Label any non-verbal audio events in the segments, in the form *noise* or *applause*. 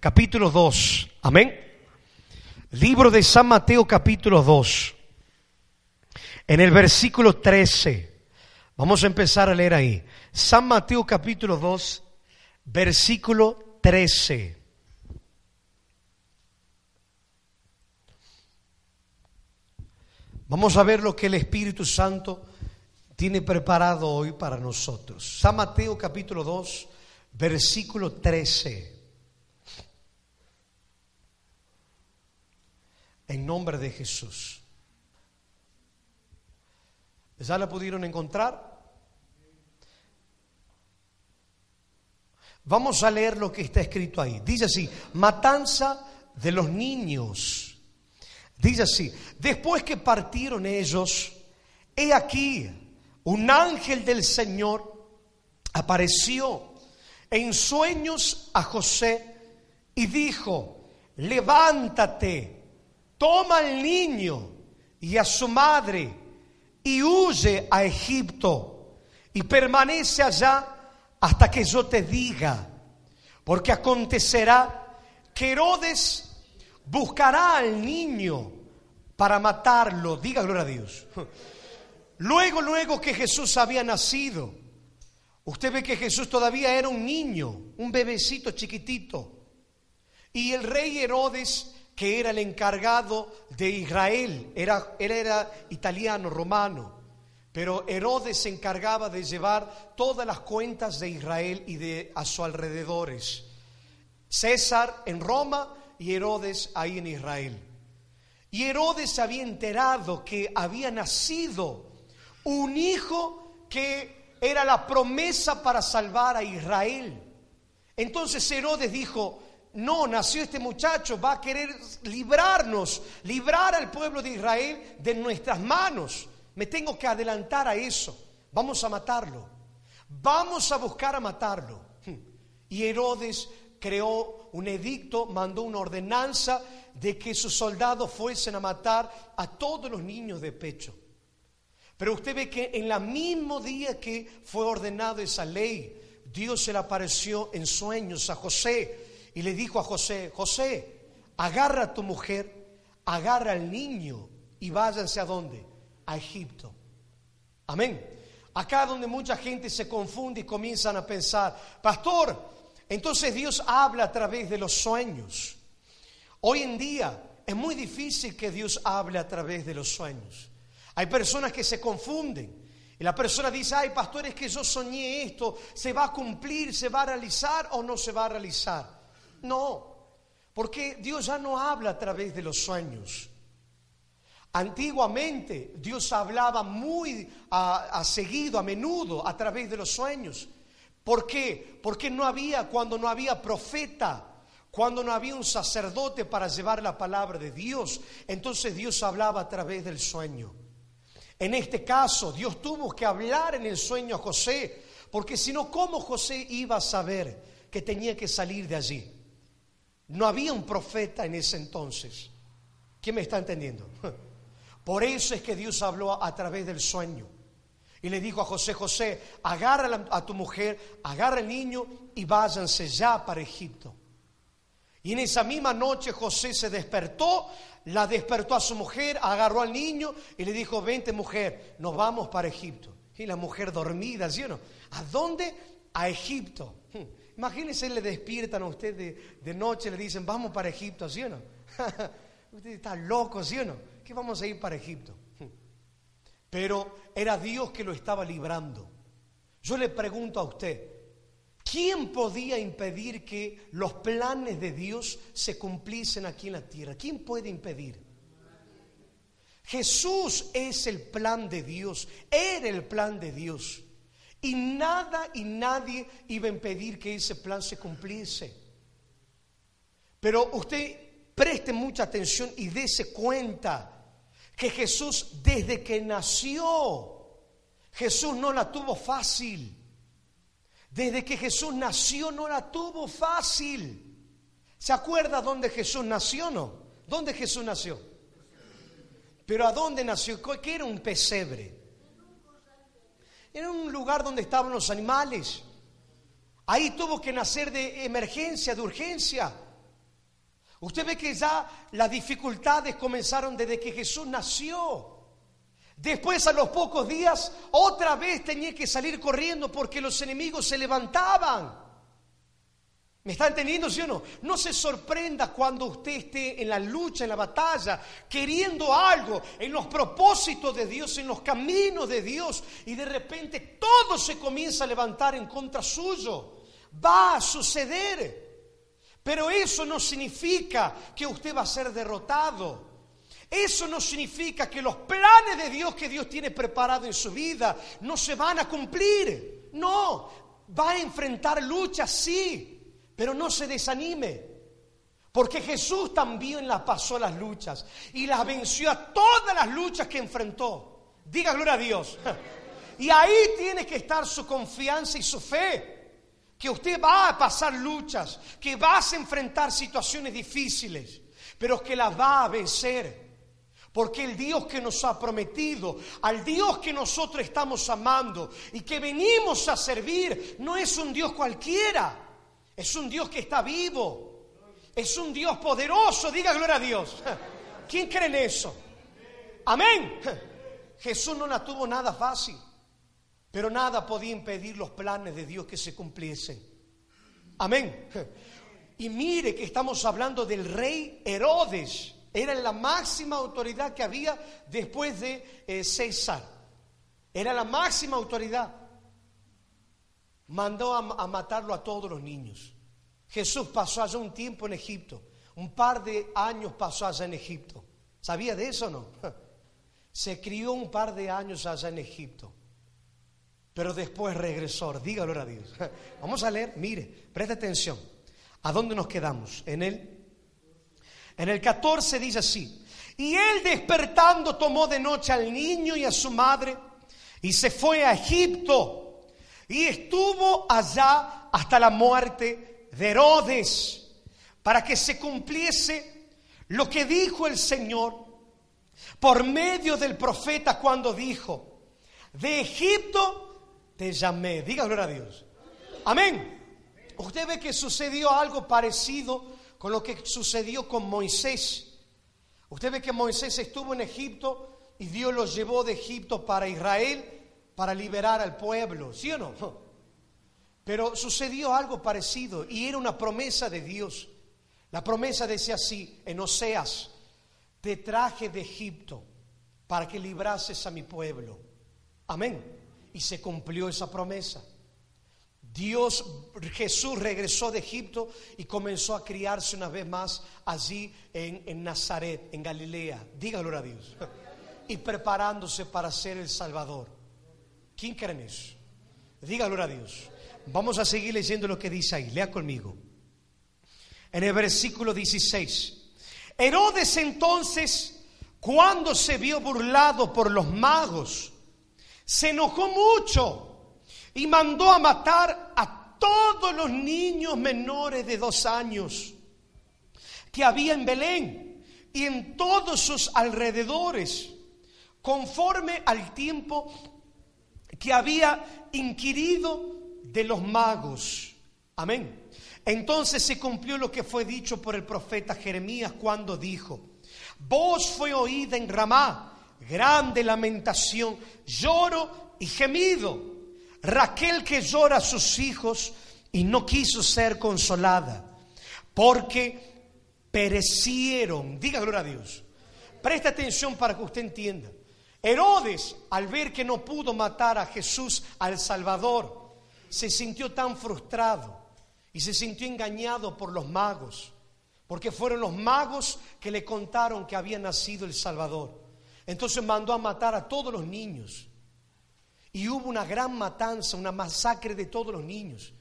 capítulo 2. Amén. Libro de San Mateo, capítulo 2. En el versículo 13. Vamos a empezar a leer ahí. San Mateo, capítulo 2, versículo 13. Vamos a ver lo que el Espíritu Santo tiene preparado hoy para nosotros. San Mateo capítulo 2, versículo 13. En nombre de Jesús. ¿Ya la pudieron encontrar? Vamos a leer lo que está escrito ahí. Dice así, matanza de los niños. Dice así, después que partieron ellos, he aquí, un ángel del Señor apareció en sueños a José y dijo, levántate, toma al niño y a su madre y huye a Egipto y permanece allá hasta que yo te diga, porque acontecerá que Herodes buscará al niño para matarlo, diga gloria a Dios. Luego, luego que Jesús había nacido, usted ve que Jesús todavía era un niño, un bebecito chiquitito. Y el rey Herodes, que era el encargado de Israel, era, él era italiano, romano, pero Herodes se encargaba de llevar todas las cuentas de Israel y de a sus alrededores. César en Roma y Herodes ahí en Israel. Y Herodes se había enterado que había nacido un hijo que era la promesa para salvar a Israel. Entonces Herodes dijo, no, nació este muchacho, va a querer librarnos, librar al pueblo de Israel de nuestras manos. Me tengo que adelantar a eso. Vamos a matarlo. Vamos a buscar a matarlo. Y Herodes creó un edicto, mandó una ordenanza de que sus soldados fuesen a matar a todos los niños de pecho. Pero usted ve que en el mismo día que fue ordenado esa ley, Dios se le apareció en sueños a José y le dijo a José, José, agarra a tu mujer, agarra al niño y váyanse a dónde? A Egipto. Amén. Acá donde mucha gente se confunde y comienzan a pensar, pastor, entonces Dios habla a través de los sueños. Hoy en día es muy difícil que Dios hable a través de los sueños. Hay personas que se confunden. Y la persona dice, ay, pastor, es que yo soñé esto, ¿se va a cumplir, se va a realizar o no se va a realizar? No, porque Dios ya no habla a través de los sueños. Antiguamente Dios hablaba muy a, seguido, a menudo, a través de los sueños. ¿Por qué? Porque no había, cuando no había profeta, cuando no había un sacerdote para llevar la palabra de Dios, entonces Dios hablaba a través del sueño. En este caso, Dios tuvo que hablar en el sueño a José, porque si no, ¿cómo José iba a saber que tenía que salir de allí? No había un profeta en ese entonces. ¿Quién me está entendiendo? *laughs* Por eso es que Dios habló a través del sueño. Y le dijo a José, José, agarra a tu mujer, agarra al niño y váyanse ya para Egipto. Y en esa misma noche José se despertó, la despertó a su mujer, agarró al niño y le dijo, vente mujer, nos vamos para Egipto. Y la mujer dormida, ¿sí o no? ¿A dónde? A Egipto. Imagínense, le despiertan a usted de, de noche, le dicen, vamos para Egipto, ¿sí o no? *laughs* usted está loco, ¿sí o no? ¿Qué vamos a ir para Egipto? Pero era Dios que lo estaba librando. Yo le pregunto a usted, ¿Quién podía impedir que los planes de Dios se cumpliesen aquí en la tierra? ¿Quién puede impedir? Jesús es el plan de Dios, era el plan de Dios. Y nada y nadie iba a impedir que ese plan se cumpliese. Pero usted preste mucha atención y dése cuenta que Jesús desde que nació, Jesús no la tuvo fácil. Desde que Jesús nació no la tuvo fácil. ¿Se acuerda dónde Jesús nació no? ¿Dónde Jesús nació? Pero ¿a dónde nació? ¿Qué era un pesebre? Era un lugar donde estaban los animales. Ahí tuvo que nacer de emergencia, de urgencia. Usted ve que ya las dificultades comenzaron desde que Jesús nació. Después a los pocos días otra vez tenía que salir corriendo porque los enemigos se levantaban. ¿Me está entendiendo, sí o no? No se sorprenda cuando usted esté en la lucha, en la batalla, queriendo algo, en los propósitos de Dios, en los caminos de Dios, y de repente todo se comienza a levantar en contra suyo. Va a suceder. Pero eso no significa que usted va a ser derrotado. Eso no significa que los planes de Dios que Dios tiene preparado en su vida no se van a cumplir. No, va a enfrentar luchas, sí, pero no se desanime. Porque Jesús también las pasó las luchas y las venció a todas las luchas que enfrentó. Diga gloria a Dios. *laughs* Y ahí tiene que estar su confianza y su fe. Que usted va a pasar luchas, que vas a enfrentar situaciones difíciles, pero que las va a vencer. Porque el Dios que nos ha prometido, al Dios que nosotros estamos amando y que venimos a servir, no es un Dios cualquiera, es un Dios que está vivo, es un Dios poderoso, diga gloria a Dios. *laughs* ¿Quién cree en eso? Amén. *laughs* Jesús no la tuvo nada fácil, pero nada podía impedir los planes de Dios que se cumpliesen. Amén. *laughs* Y mire que estamos hablando del rey Herodes era la máxima autoridad que había después de eh, César. Era la máxima autoridad. Mandó a, matarlo a todos los niños. Jesús pasó allá un tiempo en Egipto. Un par de años pasó allá en Egipto. ¿Sabía de eso o no? *laughs* Se crió un par de años allá en Egipto. Pero después regresó. Dígalo a Dios. *laughs* Vamos a leer. Mire, preste atención. ¿A dónde nos quedamos? En el en el 14 dice así, y él despertando tomó de noche al niño y a su madre y se fue a Egipto y estuvo allá hasta la muerte de Herodes para que se cumpliese lo que dijo el Señor por medio del profeta cuando dijo, de Egipto te llamé. Diga gloria a Dios. Amén. Usted ve que sucedió algo parecido con lo que sucedió con Moisés. Usted ve que Moisés estuvo en Egipto y Dios lo llevó de Egipto para Israel para liberar al pueblo, ¿sí o no? *laughs* Pero sucedió algo parecido y era una promesa de Dios. La promesa decía así, en Oseas, te traje de Egipto para que librases a mi pueblo. Amén. Y se cumplió esa promesa. Dios, Jesús regresó de Egipto y comenzó a criarse una vez más allí en, Nazaret, en Galilea. Dígalo a Dios. *laughs* Y preparándose para ser el Salvador. ¿Quién cree en eso? Dígalo a Dios. Vamos a seguir leyendo lo que dice ahí. Lea conmigo. En el versículo 16. Herodes entonces, cuando se vio burlado por los magos, se enojó mucho y mandó a matar a todos los niños menores de dos años que había en Belén y en todos sus alrededores, conforme al tiempo que había inquirido de los magos. Amén. Entonces se cumplió lo que fue dicho por el profeta Jeremías cuando dijo, voz fue oída en Ramá, grande lamentación, lloro y gemido Raquel que llora a sus hijos y no quiso ser consolada, porque perecieron. Diga gloria a Dios. Presta atención para que usted entienda. Herodes, al ver que no pudo matar a Jesús, al Salvador, se sintió tan frustrado y se sintió engañado por los magos, porque fueron los magos que le contaron que había nacido el Salvador. Entonces mandó a matar a todos los niños y hubo una gran matanza, una masacre de todos los niños.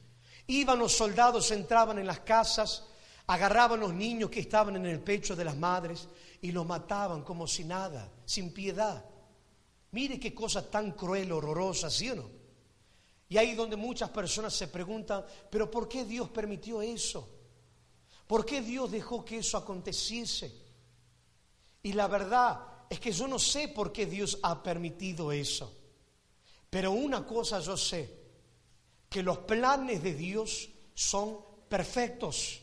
Iban los soldados, entraban en las casas, agarraban los niños que estaban en el pecho de las madres y los mataban como si nada, sin piedad. Mire qué cosa tan cruel, horrorosa, ¿sí o no? Y ahí donde muchas personas se preguntan, pero ¿por qué Dios permitió eso? ¿Por qué Dios dejó que eso aconteciese? Y la verdad es que yo no sé por qué Dios ha permitido eso. Pero una cosa yo sé, que los planes de Dios son perfectos.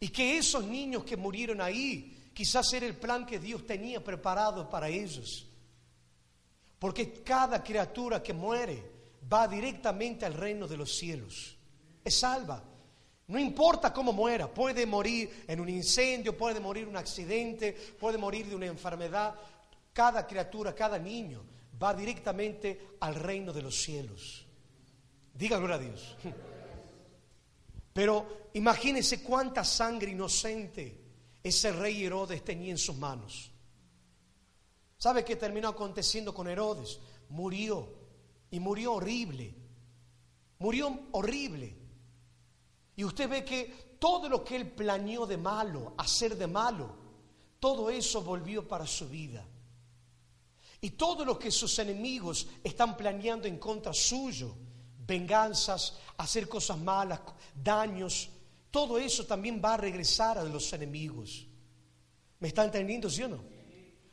Y que esos niños que murieron ahí, quizás era el plan que Dios tenía preparado para ellos. Porque cada criatura que muere va directamente al reino de los cielos. Es salva. No importa cómo muera, puede morir en un incendio, puede morir en un accidente, puede morir de una enfermedad. Cada criatura, cada niño va directamente al reino de los cielos. Diga gloria a Dios. *laughs* Pero imagínense cuánta sangre inocente ese rey Herodes tenía en sus manos. ¿Sabe qué terminó aconteciendo con Herodes? Murió y murió horrible. Murió horrible. Y usted ve que todo lo que él planeó de malo, hacer de malo, todo eso volvió para su vida. Y todo lo que sus enemigos están planeando en contra suyo, venganzas, hacer cosas malas, daños, todo eso también va a regresar a los enemigos. ¿Me está entendiendo, sí o no?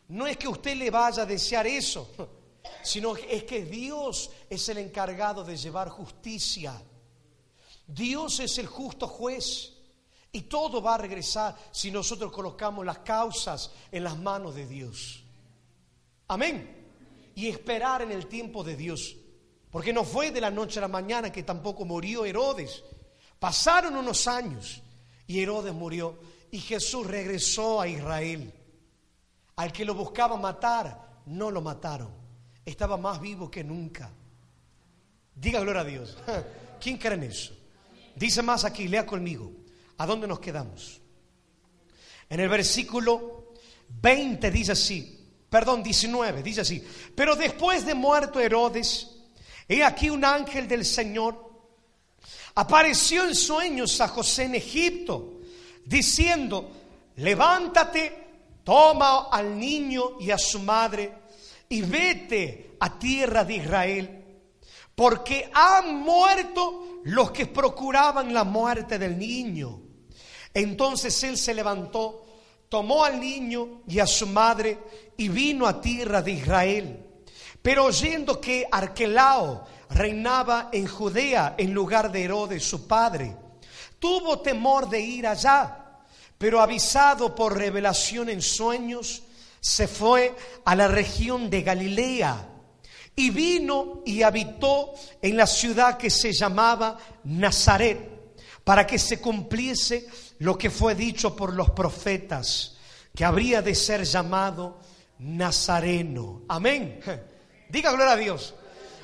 No es que usted le vaya a desear eso, *laughs* sino es que Dios es el encargado de llevar justicia. Dios es el justo juez y todo va a regresar si nosotros colocamos las causas en las manos de Dios. Amén. Y esperar en el tiempo de Dios. Porque no fue de la noche a la mañana que tampoco murió Herodes. Pasaron unos años y Herodes murió y Jesús regresó a Israel. Al que lo buscaba matar, no lo mataron estaba más vivo que nunca. Diga gloria a Dios. *laughs* ¿Quién cree en eso? Dice más aquí, lea conmigo. ¿A dónde nos quedamos? En el versículo 20 dice así, perdón, 19, dice así, pero después de muerto Herodes, he aquí un ángel del Señor apareció en sueños a José en Egipto, diciendo, levántate, toma al niño y a su madre y vete a tierra de Israel, porque han muerto los que procuraban la muerte del niño. Entonces él se levantó, tomó al niño y a su madre y vino a tierra de Israel. Pero oyendo que Arquelao reinaba en Judea en lugar de Herodes su padre, tuvo temor de ir allá, pero avisado por revelación en sueños, se fue a la región de Galilea y vino y habitó en la ciudad que se llamaba Nazaret, para que se cumpliese lo que fue dicho por los profetas, que habría de ser llamado Nazareno. Amén. *laughs* Diga gloria a Dios.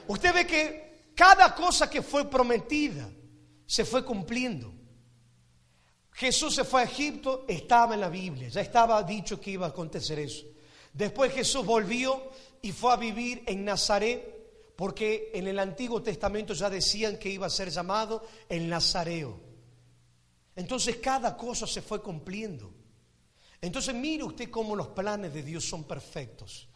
Usted ve que cada cosa que fue prometida se fue cumpliendo. Jesús se fue a Egipto, estaba en la Biblia, ya estaba dicho que iba a acontecer eso. Después Jesús volvió y fue a vivir en Nazaret, porque en el Antiguo Testamento ya decían que iba a ser llamado el Nazareo. Entonces cada cosa se fue cumpliendo. Entonces mire usted cómo los planes de Dios son perfectos.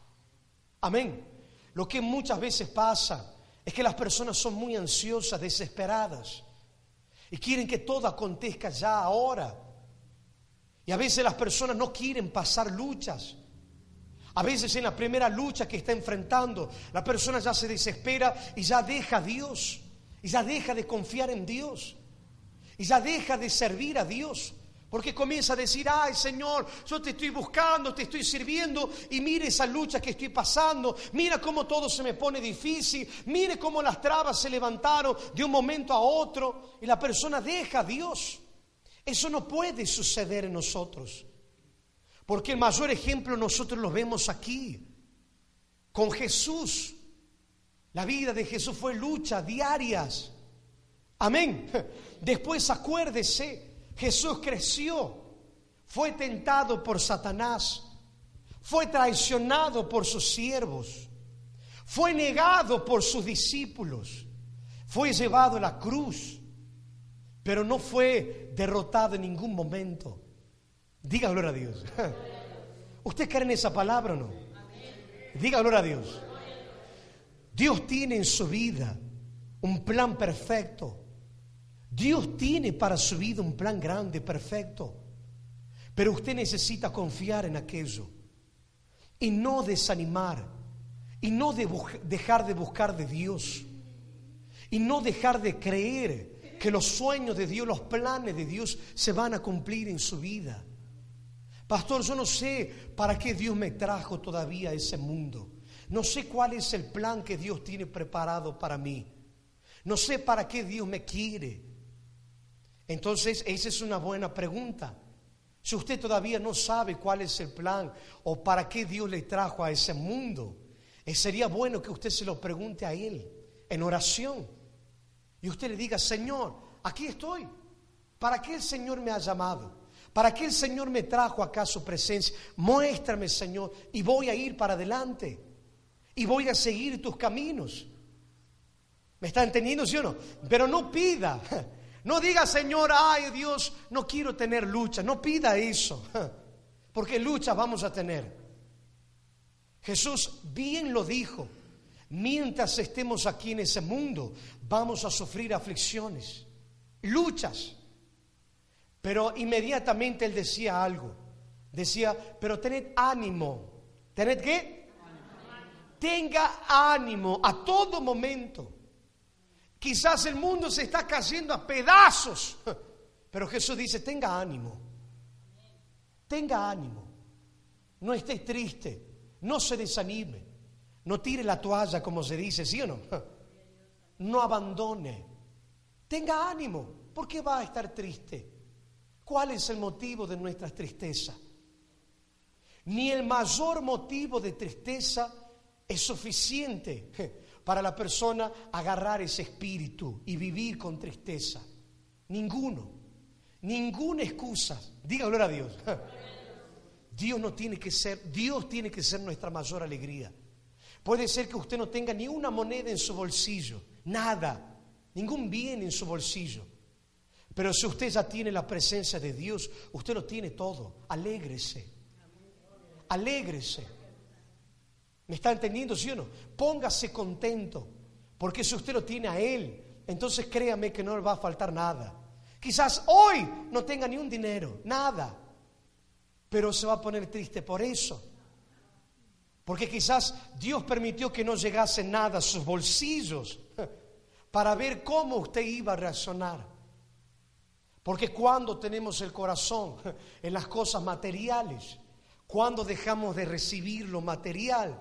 Amén. Lo que muchas veces pasa es que las personas son muy ansiosas, desesperadas, y quieren que todo acontezca ya ahora. Y a veces las personas no quieren pasar luchas. A veces en la primera lucha que está enfrentando, la persona ya se desespera y ya deja a Dios, y ya deja de confiar en Dios, y ya deja de servir a Dios. Porque comienza a decir, ay Señor, yo te estoy buscando, te estoy sirviendo y mire esa lucha que estoy pasando, mira cómo todo se me pone difícil, mire cómo las trabas se levantaron de un momento a otro y la persona deja a Dios. Eso no puede suceder en nosotros. Porque el mayor ejemplo nosotros lo vemos aquí, con Jesús. La vida de Jesús fue lucha diarias. Amén. *laughs* Después acuérdese, Jesús creció, fue tentado por Satanás, fue traicionado por sus siervos, fue negado por sus discípulos, fue llevado a la cruz, pero no fue derrotado en ningún momento. Diga gloria a Dios. *laughs* ¿Usted cree en esa palabra o no? Diga gloria a Dios. Dios tiene en su vida un plan perfecto. Dios tiene para su vida un plan grande, perfecto. Pero usted necesita confiar en aquello y no desanimar y no dejar de buscar de Dios y no dejar de creer que los sueños de Dios, los planes de Dios se van a cumplir en su vida. Pastor, yo no sé para qué Dios me trajo todavía a ese mundo. No sé cuál es el plan que Dios tiene preparado para mí. No sé para qué Dios me quiere. Entonces, esa es una buena pregunta. Si usted todavía no sabe cuál es el plan o para qué Dios le trajo a ese mundo, eh, sería bueno que usted se lo pregunte a Él en oración. Y usted le diga, Señor, aquí estoy. ¿Para qué el Señor me ha llamado? ¿Para qué el Señor me trajo acá su presencia? Muéstrame, Señor, y voy a ir para adelante. Y voy a seguir tus caminos. ¿Me está entendiendo, sí o no? Pero no pida. No diga, Señor, ay Dios, no quiero tener lucha. No pida eso. *laughs* Porque luchas vamos a tener. Jesús bien lo dijo. Mientras estemos aquí en ese mundo, vamos a sufrir aflicciones, luchas. Pero inmediatamente él decía algo. Decía, pero tened ánimo. ¿Tened qué? Tenga ánimo a todo momento. Quizás el mundo se está cayendo a pedazos. *laughs* Pero Jesús dice, tenga ánimo. Tenga ánimo. No esté triste. No se desanime. No tire la toalla como se dice, ¿sí o no? *laughs* No abandone. Tenga ánimo. ¿Por qué va a estar triste? ¿Cuál es el motivo de nuestra tristeza? Ni el mayor motivo de tristeza es suficiente *laughs* para la persona agarrar ese espíritu y vivir con tristeza. Ninguno. Ninguna excusa. Diga gloria a Dios. *laughs* Dios no tiene que ser, Dios tiene que ser nuestra mayor alegría. Puede ser que usted no tenga ni una moneda en su bolsillo, nada, ningún bien en su bolsillo. Pero si usted ya tiene la presencia de Dios, usted lo tiene todo. Alégrese. Alégrese. ¿Me está entendiendo, sí o no? Póngase contento, porque si usted lo tiene a Él, entonces créame que no le va a faltar nada. Quizás hoy no tenga ni un dinero, nada, pero se va a poner triste por eso. Porque quizás Dios permitió que no llegase nada a sus bolsillos *laughs* para ver cómo usted iba a reaccionar. Porque cuando tenemos el corazón *laughs* en las cosas materiales, cuando dejamos de recibir lo material,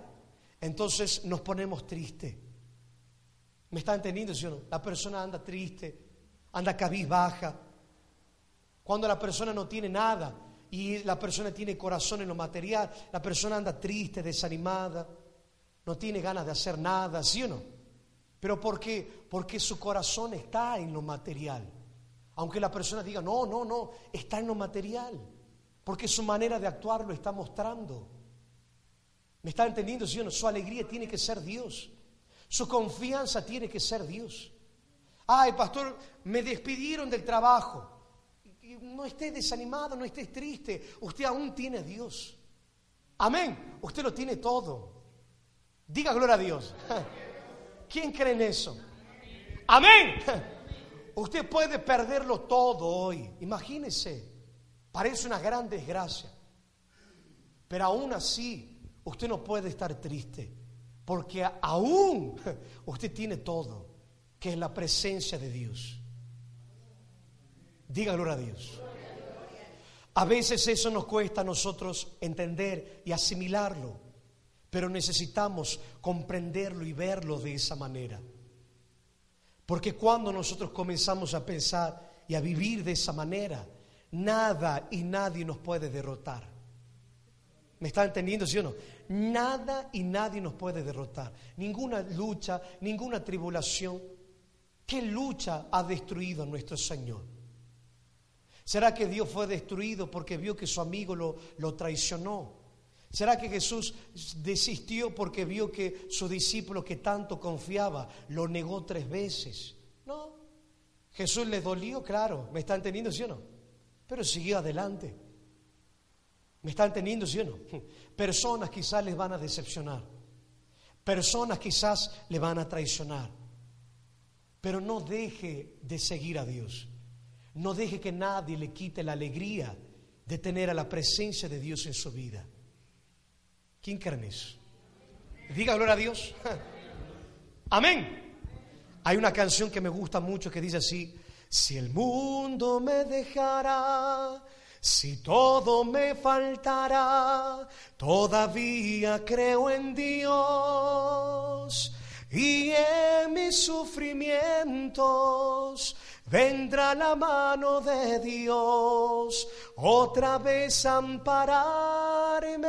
entonces nos ponemos tristes. ¿Me está entendiendo, sí? La persona anda triste, anda cabizbaja. Cuando la persona no tiene nada y la persona tiene corazón en lo material, la persona anda triste, desanimada, no tiene ganas de hacer nada, ¿sí o no? Pero ¿por qué? Porque su corazón está en lo material. Aunque la persona diga, no, no, no, está en lo material. Porque su manera de actuar lo está mostrando. ¿Me está entendiendo, sí Su alegría tiene que ser Dios. Su confianza tiene que ser Dios. Ay, pastor, me despidieron del trabajo. No estés desanimado, no estés triste. Usted aún tiene Dios. Amén. Usted lo tiene todo. Diga gloria a Dios. *laughs* ¿Quién cree en eso? Amén. *laughs* Usted puede perderlo todo hoy. Imagínese. Parece una gran desgracia. Pero aún así, usted no puede estar triste, porque aún *laughs* usted tiene todo, que es la presencia de Dios. Diga gloria a Dios. A veces eso nos cuesta a nosotros entender y asimilarlo, pero necesitamos comprenderlo y verlo de esa manera. Porque cuando nosotros comenzamos a pensar y a vivir de esa manera, nada y nadie nos puede derrotar. ¿Me está entendiendo, sí o no? Nada y nadie nos puede derrotar. Ninguna lucha, ninguna tribulación. ¿Qué lucha ha destruido a nuestro Señor? ¿Será que Dios fue destruido porque vio que su amigo lo, lo traicionó? ¿Será que Jesús desistió porque vio que su discípulo que tanto confiaba lo negó tres veces? No. Jesús le dolió, claro. ¿Me está entendiendo, sí o no? Pero siguió adelante. ¿Me está entendiendo, sí o no? *laughs* Personas quizás les van a decepcionar. Personas quizás le van a traicionar. Pero no deje de seguir a Dios. No deje que nadie le quite la alegría de tener a la presencia de Dios en su vida. ¿Quién cree en eso? Diga gloria a Dios. *laughs* Amén. Hay una canción que me gusta mucho que dice así, Si el mundo me dejará, si todo me faltará, todavía creo en Dios. Y en mis sufrimientos vendrá la mano de Dios otra vez a ampararme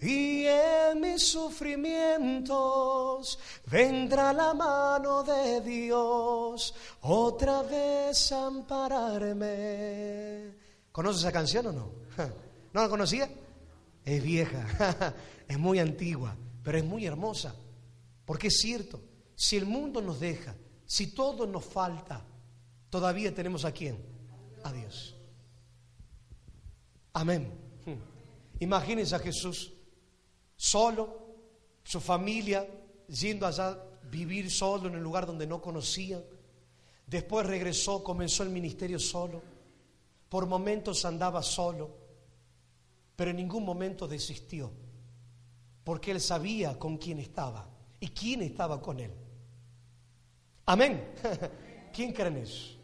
y en mis sufrimientos vendrá la mano de Dios otra vez a ampararme. ¿Conoces esa canción o no? *laughs* ¿No la conocía? Es vieja, *laughs* es muy antigua, pero es muy hermosa, porque es cierto, si el mundo nos deja, si todo nos falta, todavía tenemos a quién? A Dios. Amén. Imagínense a Jesús solo, su familia yendo allá a vivir solo en el lugar donde no conocían. Después regresó, comenzó el ministerio solo. Por momentos andaba solo, pero en ningún momento desistió, porque él sabía con quién estaba y quién estaba con él. Amén. *laughs* ¿Quién cree en eso?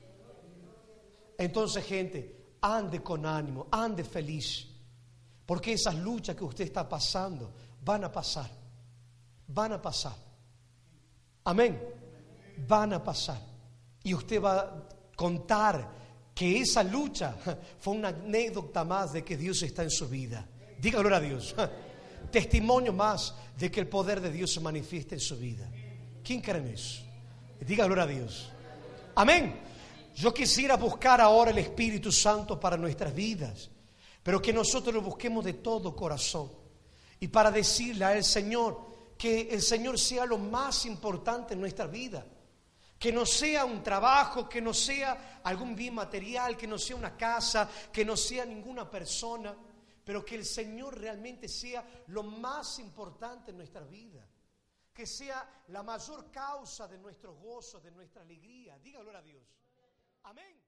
Entonces, gente, ande con ánimo, ande feliz, porque esas luchas que usted está pasando van a pasar, van a pasar. Amén, van a pasar. Y usted va a contar que esa lucha *laughs* fue una anécdota más de que Dios está en su vida. Diga gloria a Dios. *laughs* Testimonio más de que el poder de Dios se manifiesta en su vida. ¿Quién cree en eso? Diga gloria a Dios. Amén. Yo quisiera buscar ahora el Espíritu Santo para nuestras vidas, pero que nosotros lo busquemos de todo corazón. Y para decirle al Señor que el Señor sea lo más importante en nuestra vida. Que no sea un trabajo, que no sea algún bien material, que no sea una casa, que no sea ninguna persona, pero que el Señor realmente sea lo más importante en nuestra vida que sea la mayor causa de nuestro gozo, de nuestra alegría. Dígalo a Dios. Amén.